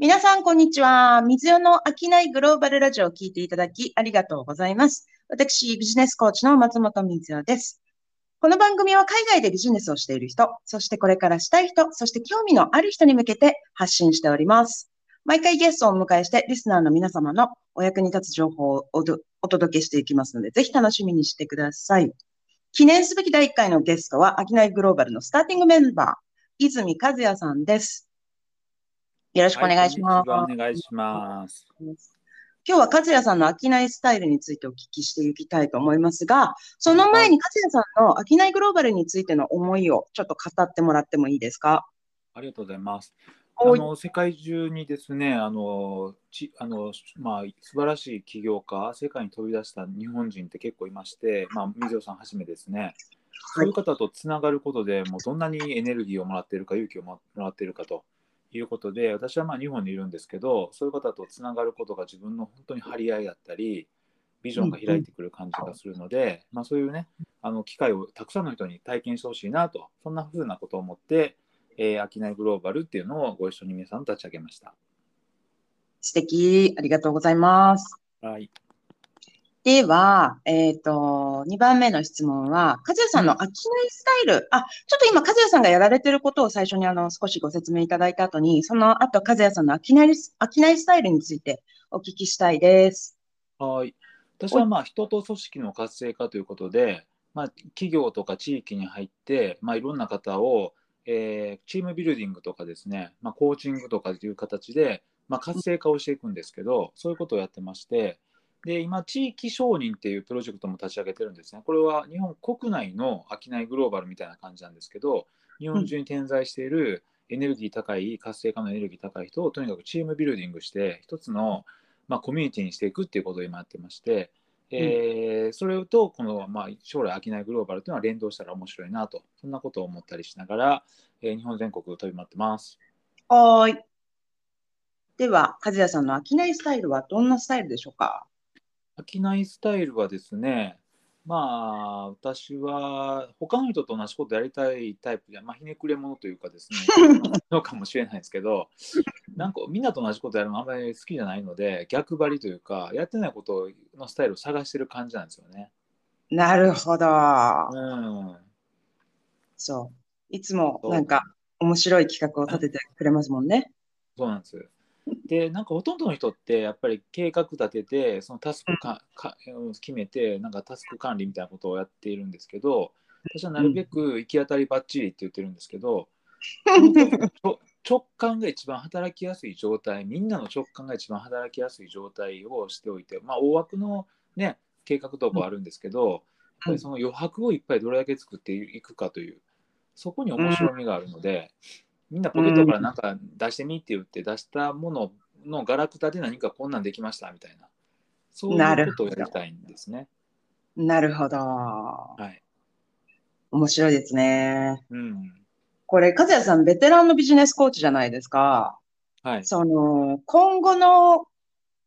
皆さん、こんにちは。水代の商いグローバルラジオを聞いていただきありがとうございます。私、ビジネスコーチの松本水代です。この番組は海外でビジネスをしている人、そしてこれからしたい人、そして興味のある人に向けて発信しております。毎回ゲストをお迎えして、リスナーの皆様のお役に立つ情報をおお届けしていきますので、ぜひ楽しみにしてください。記念すべき第1回のゲストは、商いグローバルのスターティングメンバー、泉和也さんです。よろしくお願いします。はいお願いします。今日は和也さんの商いスタイルについてお聞きしていきたいと思いますが、その前に和也さんの商いグローバルについての思いをちょっと語ってもらってもいいですか？ありがとうございます。あはいの世界中にですね、あのちあのまあ素晴らしい起業家、世界に飛び出した日本人って結構いまして、まあ水尾さんはじめですね。そういう方とつながることでもうどんなにエネルギーをもらっているか勇気をもらっているかということで私はまあ日本にいるんですけどそういう方とつながることが自分の本当に張り合いだったりビジョンが開いてくる感じがするので、まあ、そういうねあの機会をたくさんの人に体験してほしいなとそんなふうなことを思って、えー、商いグローバルっていうのをご一緒に皆さんと立ち上げました。素敵。ありがとうございます。はい、では、えっ、と、2番目の質問は、和也さんの商いスタイル、あ、ちょっと今、和也さんがやられてることを最初にあの、少しご説明いただいた後に、その後、和也さんの商い、商いスタイルについてお聞きしたいです。はい。私はまあ人と組織の活性化ということで、まあ、企業とか地域に入って、まあ、いろんな方を、えーチームビルディングとかですね、まあ、コーチングとかという形で、まあ、活性化をしていくんですけどそういうことをやってましてで今地域承認っていうプロジェクトも立ち上げてるんですねこれは日本国内の商いグローバルみたいな感じなんですけど日本中に点在しているエネルギー高い活性化のエネルギー高い人をとにかくチームビルディングして一つのまあ、コミュニティにしていくっていうことを今やってまして、えーそれとこの、まあ、将来商いグローバルというのは連動したら面白いなとそんなことを思ったりしながら、えー日本全国飛び回ってます。はーい。では、和也さんの商いスタイルはどんなスタイルでしょうか？商いスタイルはですねまあ私は他の人と同じことやりたいタイプで、まあ、ひねくれ者というかですね のかもしれないですけどなんかみんなと同じことやるのあんまり好きじゃないので逆張りというかやってないことのスタイルを探してる感じなんですよね。なるほど。うんそう。いつもなんか面白い企画を立ててくれますもんね。そうなんです。で、なんかほとんどの人ってやっぱり計画立てて、そのタスクかかうん決めて、なんかタスク管理みたいなことをやっているんですけど、私はなるべく行き当たりばっちりって言ってるんですけど、その時ちょ直感が一番働きやすい状態、みんなの直感が一番働きやすい状態をしておいて、まあ、大枠の、ね、計画とかはあるんですけど、やっぱりその余白をいっぱいどれだけ作っていくかという、そこに面白みがあるので、みんなポケットからなんか出してみって言って出したもののガラクタで何かこんなんできましたみたいな、そういうことをやりたいんですね。なるほど。はい。面白いですね。うん。これ、和也さん、ベテランのビジネスコーチじゃないですか。はい。その、今後の、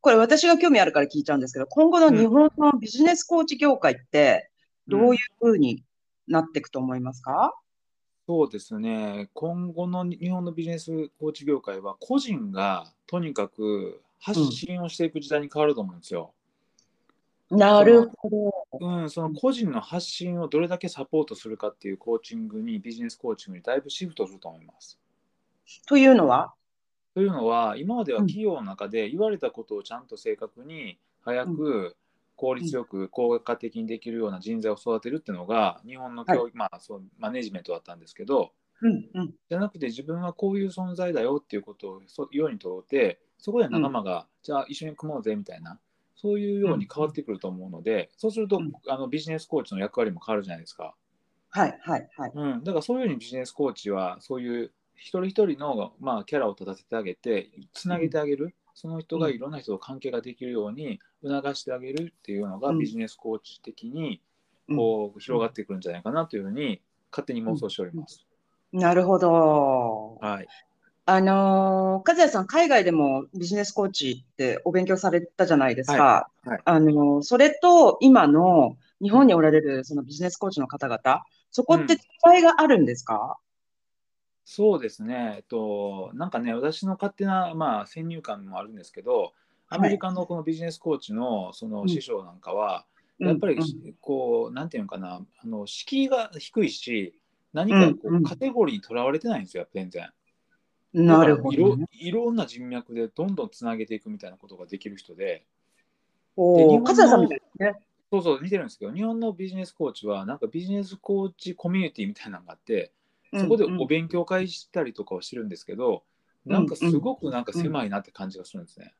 これ私が興味あるから聞いちゃうんですけど、今後の日本のビジネスコーチ業界って、どういう風になっていくと思いますか、そうですね。今後の日本のビジネスコーチ業界は、個人がとにかく発信をしていく時代に変わると思うんですよ。なるほど。うん、その個人の発信をどれだけサポートするかっていうコーチングに、ビジネスコーチングにだいぶシフトすると思います。というのは？というのは、今までは企業の中で言われたことをちゃんと正確に、早く、効率よく、効果的にできるような人材を育てるっていうのが、日本の教育、まあそう、マネジメントだったんですけど、うんうん。じゃなくて自分はこういう存在だよっていうことをそ世に問うて、そこで仲間が、じゃあ一緒に組もうぜみたいな、そういうように変わってくると思うので、そうすると、うん。あのビジネスコーチの役割も変わるじゃないですか。はい、はい、はい。うん、だからそういうふうにビジネスコーチはそういう一人一人の、まあ、キャラを立たせてあげてつなげてあげる、その人がいろんな人と関係ができるように促してあげるっていうのがうん。ビジネスコーチ的にうん。こう広がってくるんじゃないかなというふうに勝手に妄想しております。なるほど。はい、あのー、和也さん、海外でもビジネスコーチってお勉強されたじゃないですか。い。はい。あのー、それと今の日本におられるそのビジネスコーチの方々、そこって違いがあるんですか、そうですね、えっと、なんかね、私の勝手な、まあ、先入観もあるんですけど、アメリカのこのビジネスコーチのその師匠なんかは、やっぱりこう、なんていうのかな、あの敷居が低いし、何かこうカテゴリーにとらわれてないんですよ、全然。なるほど、ね、いろんな人脈でどんどんつなげていくみたいなことができる人で。おお、さんみたいですね。そうそう、似てるんですけど、日本のビジネスコーチは、なんかビジネスコーチコミュニティみたいなのがあって、そこでお勉強会したりとかはしてるんですけど、うんうん、なん。かすごくなんか狭いなって感じがするんですね。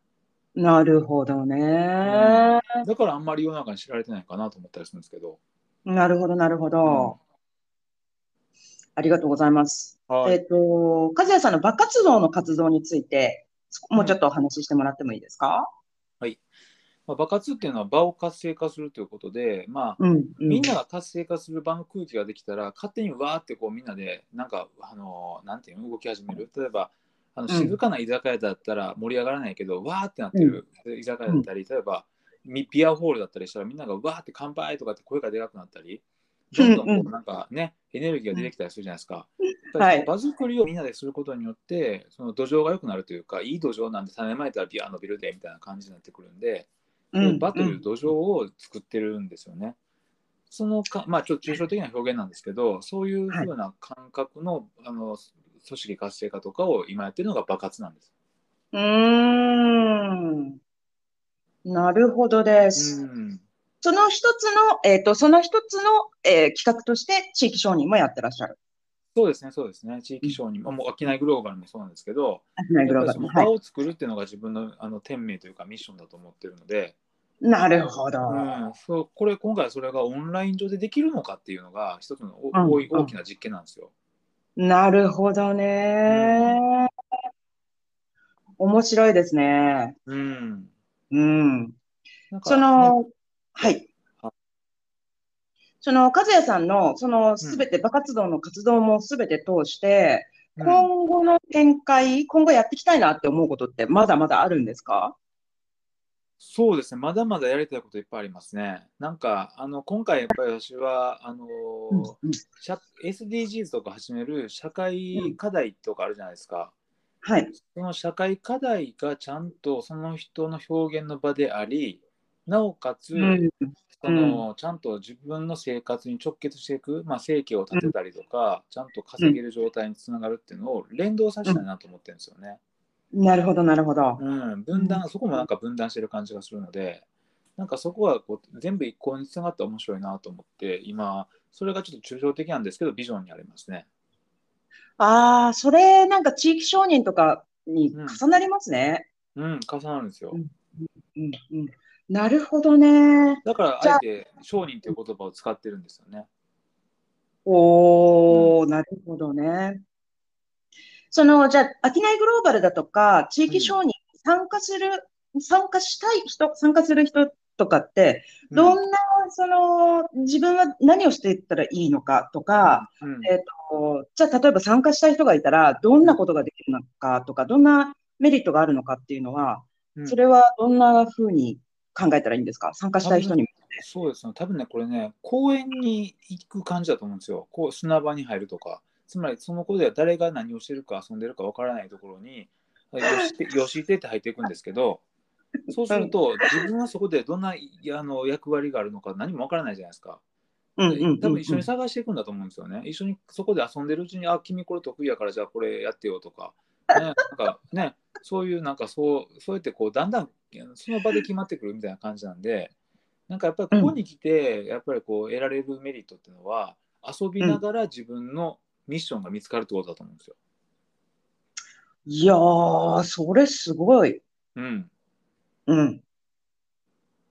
なるほどね、うん、だからあんまり世の中に知られてないかなと思ったりするんですけど。なるほど、なるほど。ありがとうございます。はい、えっ、ー、と、和也さんの場活動の活動について、もうちょっとお話ししてもらってもいいですか、はい。まあ、場活っていうのは場を活性化するということで、まあ、うんうん、みんなが活性化する場の空気ができたら、勝手にわーってこうみんなで、なんか、あの、なんていうの、動き始める。例えば、あの静かな居酒屋だったら盛り上がらないけど、うん、わーってなってる居酒屋だったり、例えば、ビアホールだったりしたらみんながわーって乾杯とかって声がでかくなったり、どんどんこうなんかね、エネルギーが出てきたりするじゃないですか。はい、場作りをみんなですることによって、その土壌が良くなるというか、いい土壌なんで種まいたらビア伸びるでみたいな感じになってくるんで、うん、場という土壌を作ってるんですよね。そのか、まあちょっと抽象的な表現なんですけど、そういうふうな感覚の,、あの組織活性化とかを今やってるのが爆発なんです。うん。なるほどです。うんその一つの、えっ、ー、と、その一つの、えー、企画として地域承認もやってらっしゃる。そうですね、そうですね。地域承認、うん、もう、商いグローバルもそうなんですけど、商いグローバル場を作るっていうのが自分のあの天命というかミッションだと思ってるので、なるほど、うん、そうこれ今回それがオンライン上でできるのかっていうのが一つの大,、うん、大きな実験なんですよ。なるほどね、うん、面白いですね。うん。うん。その、はい。その、和也さんの、その、すべて、部活動の活動もすべて通して、うん、今後の展開、今後やっていきたいなって思うことってまだまだあるんですか？そうですね、まだまだやりたいこといっぱいありますね。なんか、あの今回やっぱり私は、あの、うんうん、SDGs とか始める社会課題とかあるじゃないですか。はい。その社会課題がちゃんとその人の表現の場であり、なおかつ、うん、そのちゃんと自分の生活に直結していく、まあ、生計を立てたりとか、ちゃんと稼げる状態につながるっていうのを連動させたいなと思ってるんですよね。なるほど、なるほど。うん、分断、そこもなんか分断してる感じがするので、なんかそこはこう全部一向につながって面白いなと思って、今、それがちょっと抽象的なんですけど、ビジョンにありますね。ああ、それなんか地域承認とかに重なりますね。うん、うん、重なるんですよ。うんうんうん、なるほどね。だから、あえて商人という言葉を使ってるんですよね。おー、うん、なるほどね。その、じゃあ、商いグローバルだとか、地域商人参加する、うん、参加したい人、参加する人とかって、どんな、うん、その、自分は何をしていったらいいのかとか、えっ、と、じゃあ、例えば参加したい人がいたら、どんなことができるのかとか、どんなメリットがあるのかっていうのは、それはどんなふうに考えたらいいんですか？参加したい人にそうですね、多分ね、これね、公園に行く感じだと思うんですよ。こう砂場に入るとか。つまり、その子では誰が何をしてるか遊んでるかわからないところに、よしてよしてって入っていくんですけど、そうすると、自分はそこでどんなあの役割があるのか何もわからないじゃないですか。多分一緒に探していくんだと思うんですよね。一緒にそこで遊んでるうちに、あ、君これ得意やからじゃあこれやってよとか、ね、なんかね、そういうなんかそう、そうやってこうだんだんその場で決まってくるみたいな感じなんで、なんかやっぱりここに来て、やっぱりこう得られるメリットっていうのは、遊びながら自分のミッションが見つかるってことだと思うんですよ。いやー、それすごい。うん。うん。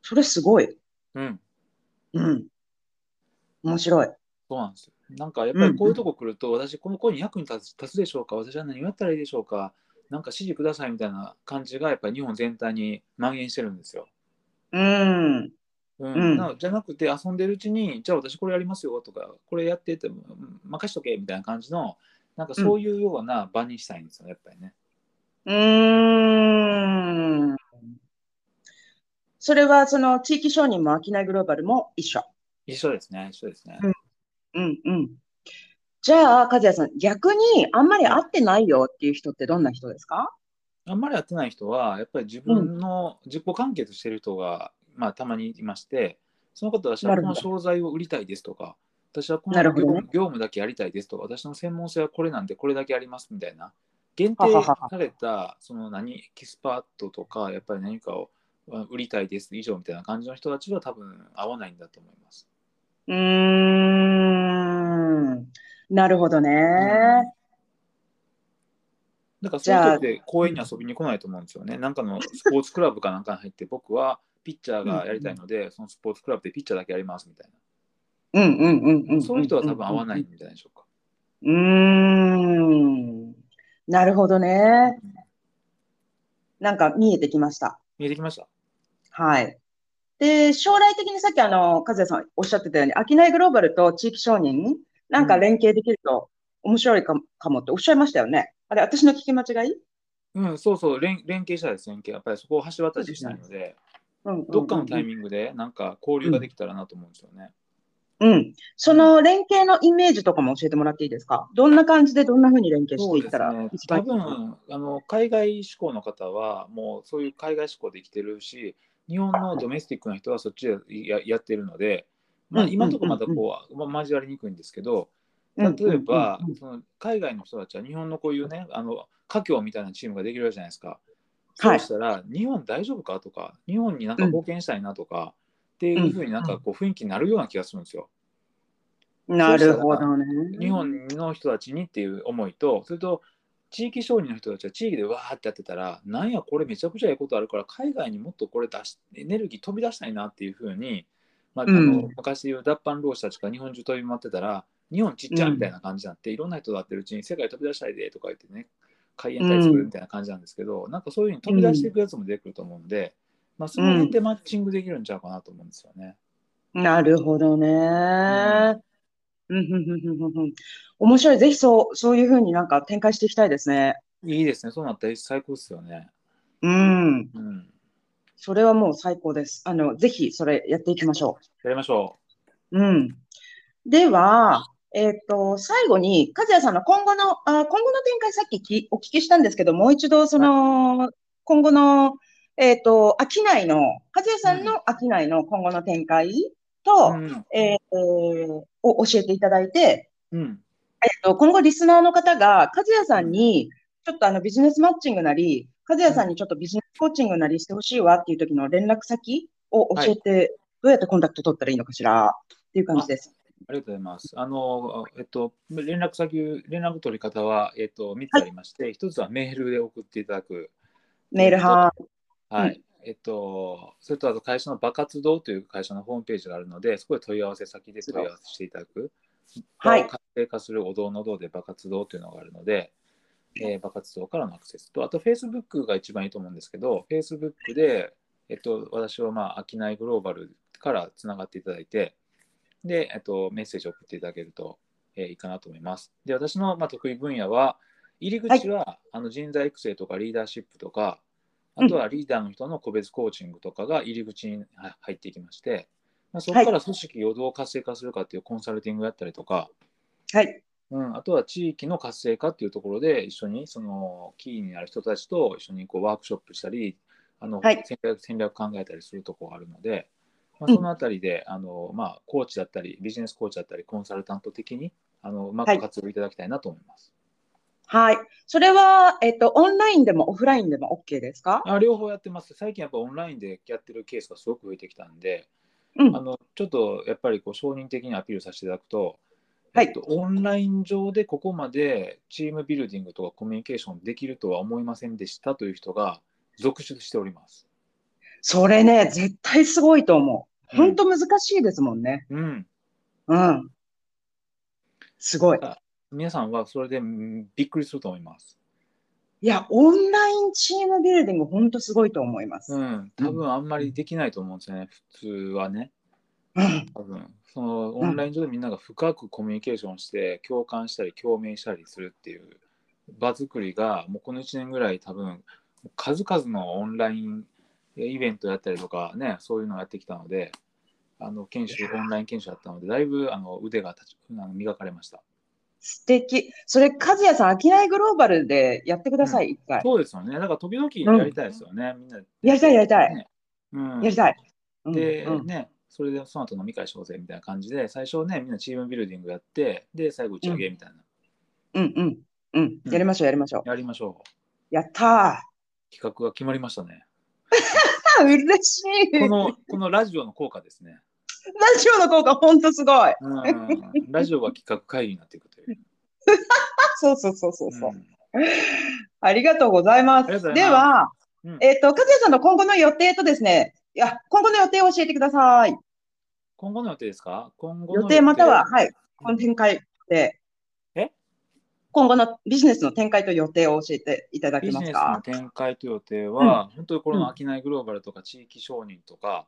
それすごい。うん。うん。面白い。そうなんですよ。なんかやっぱりこういうとこ来ると、うん、私この子に役に立つ立つでしょうか？私は何をやったらいいでしょうか？なんか指示くださいみたいな感じがやっぱり日本全体に蔓延してるんですよ。うん。うん、なじゃなくて遊んでるうちにじゃあ私これやりますよとかこれやってって任しとけみたいな感じのなんかそういうような場にしたいんですよ、やっぱりね。うん。それはその地域承認も商いグローバルも一緒。一緒ですね、一緒ですね。うん、うん、うん。じゃあ、和也さん、逆にあんまり会ってないよっていう人ってどんな人ですか？あんまりやってない人は、やっぱり自分の自己完結してる人が、まあ、たまにいまして、その方は私はこの商材を売りたいですとか、私はこの業なるほどね務業務だけやりたいですとか、私の専門性はこれなんでこれだけやりますみたいな、限定された、その何、エキスパートとか、やっぱり何かをあ売りたいです以上みたいな感じの人たちは多分合わないんだと思います。うーん。なるほどね。だからそういう人って公園に遊びに来ないと思うんですよね。なんかのスポーツクラブかなんかに入って、僕はピッチャーがやりたいので、そのスポーツクラブでピッチャーだけやりますみたいうんうんうんうな。ん。そういう人は多分合わないんじゃないでしょうか。うーん。なるほどね。なんか見えてきました。見えてきましたはい。で、将来的にさっきあの、和也さんおっしゃってたように、商いグローバルと地域承認、なんか連携できると面白いかもかもっておっしゃいましたよね。あれ、私の聞き間違い？うん、そうそう、連連携したいです、連携。やっぱりそこを橋渡ししたいので、どっかのタイミングでなんか交流ができたらなと思うんですよね。うん。その連携のイメージとかも教えてもらっていいですか？どんな感じでどんな風に連携していったらね多分あの海外志向の方はもうそういう海外志向で生きてるし、日本のドメスティックな人はそっちでややってるので、まあ、うん今のところまだこう、まあ、交わりにくいんですけど、うん例えばその海外の人たちは日本のこういうね、あの華僑みたいなチームができるわけじゃないですか。はいそうしたら、日本大丈夫かとか、日本になんか貢献したいなとか、っていうふうになんかこう雰囲気になるような気がするんですよ。なるほどね。日本の人たちにっていう思いと、それと地域承認の人たちは地域でわーってやってたら、なんや、これめちゃくちゃいいことあるから、海外にもっとこれ出し、エネルギー飛び出したいなっていうふうに、まあ、あのうん昔でいう脱藩浪士たちが日本中飛び回ってたら、日本ちっちゃいみたいな感じになって、いろんな人がやってるうちに世界飛び出したいでとか言ってね、海援隊作るみたいな感じなんですけど、なんかそういうふうに飛び出していくやつも出てくると思うんで、まあ、その辺でマッチングできるんちゃうかなと思うんですよね。なるほどね。うん、うん、うん、うん、うん。面白い。ぜひそう、そういう風になんか展開していきたいですね。いいですね、そうなったら最高ですよね。うん。うん。それはもう最高です。あの、ぜひそれやっていきましょやりましょう。うん。では、えっと、最後に、和也さんの今後の、あ、今後の展開さっききお聞きしたんですけど、もう一度、その、今後の、えっと、商いの、和也さんの商いの今後の展開う。と、うん。えーを教えていただいて、うん。えっと、今後リスナーの方が、和也さんに、ちょっとあのビジネスマッチングなり、和也さんにちょっとビジネスコーチングなりしてほしいわっていう時の連絡先を教えて、どうやってコンタクト取ったらいいのかしらっていう感じです。ありがとうございます。あの、えっと、連絡先、連絡取り方は、えっと、3つありまして、1つはメールで送っていただく。メールは、はい。うんえっと、それとあと会社のバカ活動という会社のホームページがあるので、そこで問い合わせ先で問い合わせしていただく。はい活性化するお堂の堂でバカ活動というのがあるので、えー、バカ活動からのアクセスと、あと Facebook が一番いいと思うんですけど、Facebook で、えっと、私はまあ、商いグローバルからつながっていただいて、で、えっと、メッセージを送っていただけると、えーいいかなと思います。で、私のまあ得意分野は、入り口は、あの人材育成とかリーダーシップとか、あとはリーダーの人の個別コーチングとかが入り口には入っていきまして、まあ、そこから組織をどう活性化するかっていうコンサルティングをやったりとか、はい。うん、あとは地域の活性化っていうところで一緒にそのキーになる人たちと一緒にこうワークショップしたりあの、はい戦略戦略考えたりするところがあるので、まあ、うんそのあたりで、あのまあ、コーチだったりビジネスコーチだったりコンサルタント的にあのうまはいく活用いただきたいなと思います。はい。それは、えっと、オンラインでもオフラインでも OK ですか？あ両方やってます。最近やっぱオンラインでやってるケースがすごく増えてきたんで、うんあ。のちょっとやっぱりこう承認的にアピールさせていただくと、はいえっと、オンライン上でここまでチームビルディングとかコミュニケーションできるとは思いませんでしたという人が続出しております。それね、絶対すごいと思う。うん本当難しいですもんね。うん、うん。すごい。皆さんはそれでうんびっくりすると思います。いや、オンラインチームビルディング、本当すごいと思います。うん、多分あんまりできないと思うんですよね、普通はね。うん。多分そのオンライン上でみんなが深くコミュニケーションして共感したり共鳴したりするっていう場作りがもうこの1年ぐらい多分数々のオンラインイベントやったりとかねそういうのをやってきたのであの研修オンライン研修やったのでだいぶあの腕が立ちあの磨かれました。素敵。それ、和也さん、飽きないグローバルでやってください、一回。そうですよね。だから時々やりたいですよね。みんなで。やりたいやりたいねうん、やりたい。うんで、うんね、それでその後飲み会しようぜみたいな感じで、最初ね、みんなチームビルディングやって、で、最後打ち上げみたいな。うんうんうん。やりましょう、やりましょう。やりましょう。やった企画が決まりましたね。ー。嬉しい。この、このラジオの効果ですね。ラジオの効果、ほんとすごい。うん、ラジオが企画会議になっていくという。そうそうそうそうそう。うんありがとうございます。では、うんえっ、と、和也さんの今後の予定とですね、いや、今後の予定を教えてください。今後の予定ですか？今後の予定または、はい、この展開で。え今後のビジネスの展開と予定を教えていただけビジネスのますか。展開と予定は、本当にこの商いグローバルとか地域承認とか、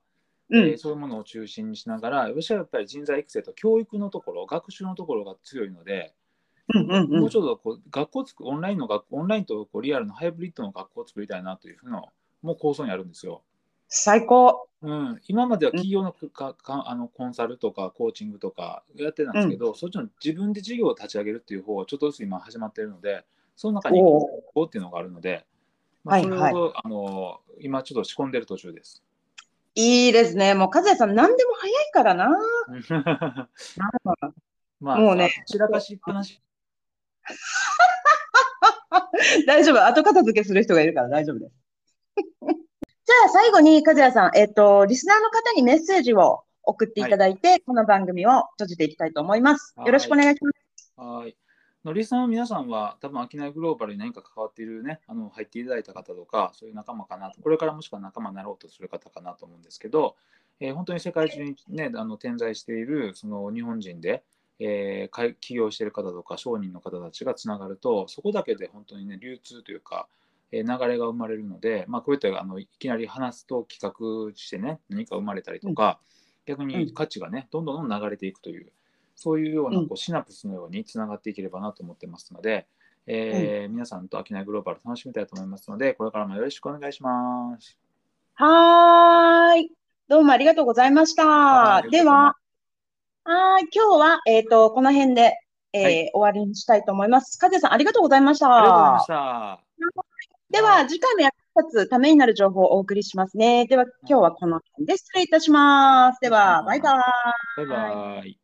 うんえー、そういうものを中心にしながら、私はやっぱり人材育成と教育のところ、学習のところが強いので、うんうんうんもうちょっとこう学校つくオンラインの学オンラインとこうリアルのハイブリッドの学校を作りたいなというふうなもう構想にあるんですよ。最高。うん、今までは企業のかかあのコンサルとかコーチングとかやってたんですけど、そっちの自分で事業を立ち上げるっていう方がちょっとずつ今始まっているのでその中にこうっていうのがあるので、まあ、はいはいそれを、あの今ちょっと仕込んでる途中です。いいですね。もう和也さん、何でも早いからな。まあ、もうね散らかしっぱなし。大丈夫。後片付けする人がいるから大丈夫です。最後に、和也さん、えっと、リスナーの方にメッセージを送っていただいて、この番組を閉じていきたいと思います。はいよろしくお願いします。はい。のリスナーの皆さんは、多分、商いグローバルに何か関わっているね、あの入っていただいた方とか、そういう仲間かなと、これからもしくは仲間になろうとする方かなと思うんですけど、えー本当に世界中に、ね、あの点在しているその日本人で、えー起業している方とか商人の方たちがつながると、そこだけで本当にね、流通というか、えー流れが生まれるので、まあ、こういったあのいきなり話すと企画してね、何か生まれたりとか、逆に価値がね、どんどんどん流れていくという、そういうようなうんこうシナプスのようにつながっていければなと思ってますので、えー皆さんと商いグローバル楽しみたいと思いますので、これからもよろしくお願いします。はーい。どうもありがとうございました。はいでは、はーい。今日は、えっと、この辺で、えーはい終わりにしたいと思います。和也さん、ありがとうございました。ありがとうございました。では、次回も役立つためになる情報をお送りしますね。では、今日はこの辺で失礼いたします。では、バイバーイ。バイバイ。